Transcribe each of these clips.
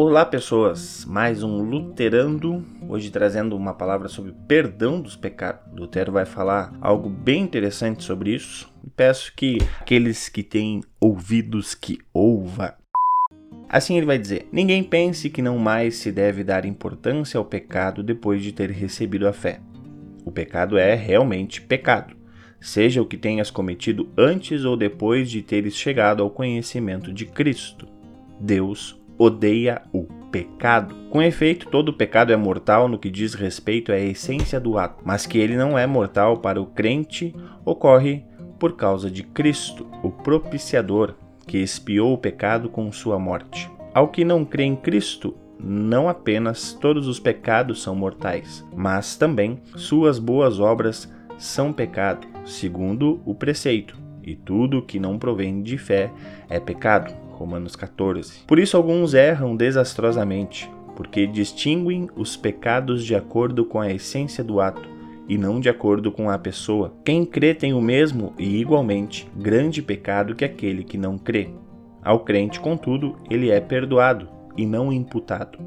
Olá, pessoas! Mais um Luterando, hoje trazendo uma palavra sobre perdão dos pecados. Lutero vai falar algo bem interessante sobre isso. Peço que aqueles que têm ouvidos que ouva. Assim ele vai dizer: Ninguém pense que não mais se deve dar importância ao pecado depois de ter recebido a fé. O pecado é realmente pecado, seja o que tenhas cometido antes ou depois de teres chegado ao conhecimento de Cristo. Deus odeia o pecado. Com efeito, todo pecado é mortal no que diz respeito à essência do ato, mas que ele não é mortal para o crente ocorre por causa de Cristo, o propiciador, que expiou o pecado com sua morte. Ao que não crê em Cristo, não apenas todos os pecados são mortais, mas também suas boas obras são pecado, segundo o preceito, e tudo que não provém de fé é pecado. Romanos 14. Por isso alguns erram desastrosamente, porque distinguem os pecados de acordo com a essência do ato e não de acordo com a pessoa. Quem crê tem o mesmo e igualmente grande pecado que aquele que não crê. Ao crente, contudo, ele é perdoado e não imputado.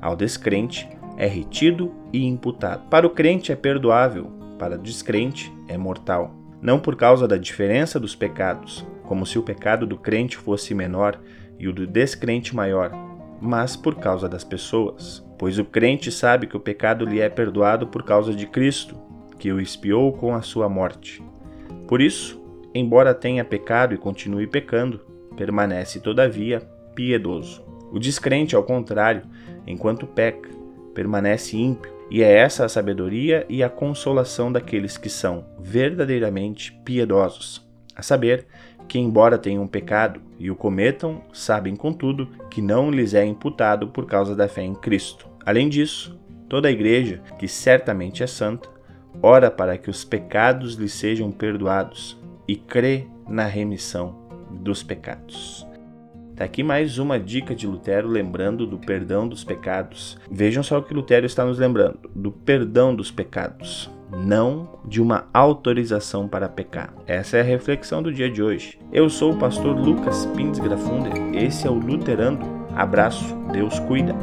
Ao descrente, é retido e imputado. Para o crente é perdoável, para o descrente é mortal. Não por causa da diferença dos pecados, como se o pecado do crente fosse menor e o do descrente maior, mas por causa das pessoas. Pois o crente sabe que o pecado lhe é perdoado por causa de Cristo, que o expiou com a sua morte. Por isso, embora tenha pecado e continue pecando, permanece todavia piedoso. O descrente, ao contrário, enquanto peca, permanece ímpio, e é essa a sabedoria e a consolação daqueles que são verdadeiramente piedosos a saber, que embora tenham pecado e o cometam, sabem contudo que não lhes é imputado por causa da fé em Cristo. Além disso, toda a igreja, que certamente é santa, ora para que os pecados lhe sejam perdoados e crê na remissão dos pecados. Está aqui mais uma dica de Lutero lembrando do perdão dos pecados. Vejam só o que Lutero está nos lembrando: do perdão dos pecados não de uma autorização para pecar. Essa é a reflexão do dia de hoje. Eu sou o pastor Lucas Pins Grafunder, esse é o Luterando. Abraço, Deus cuida.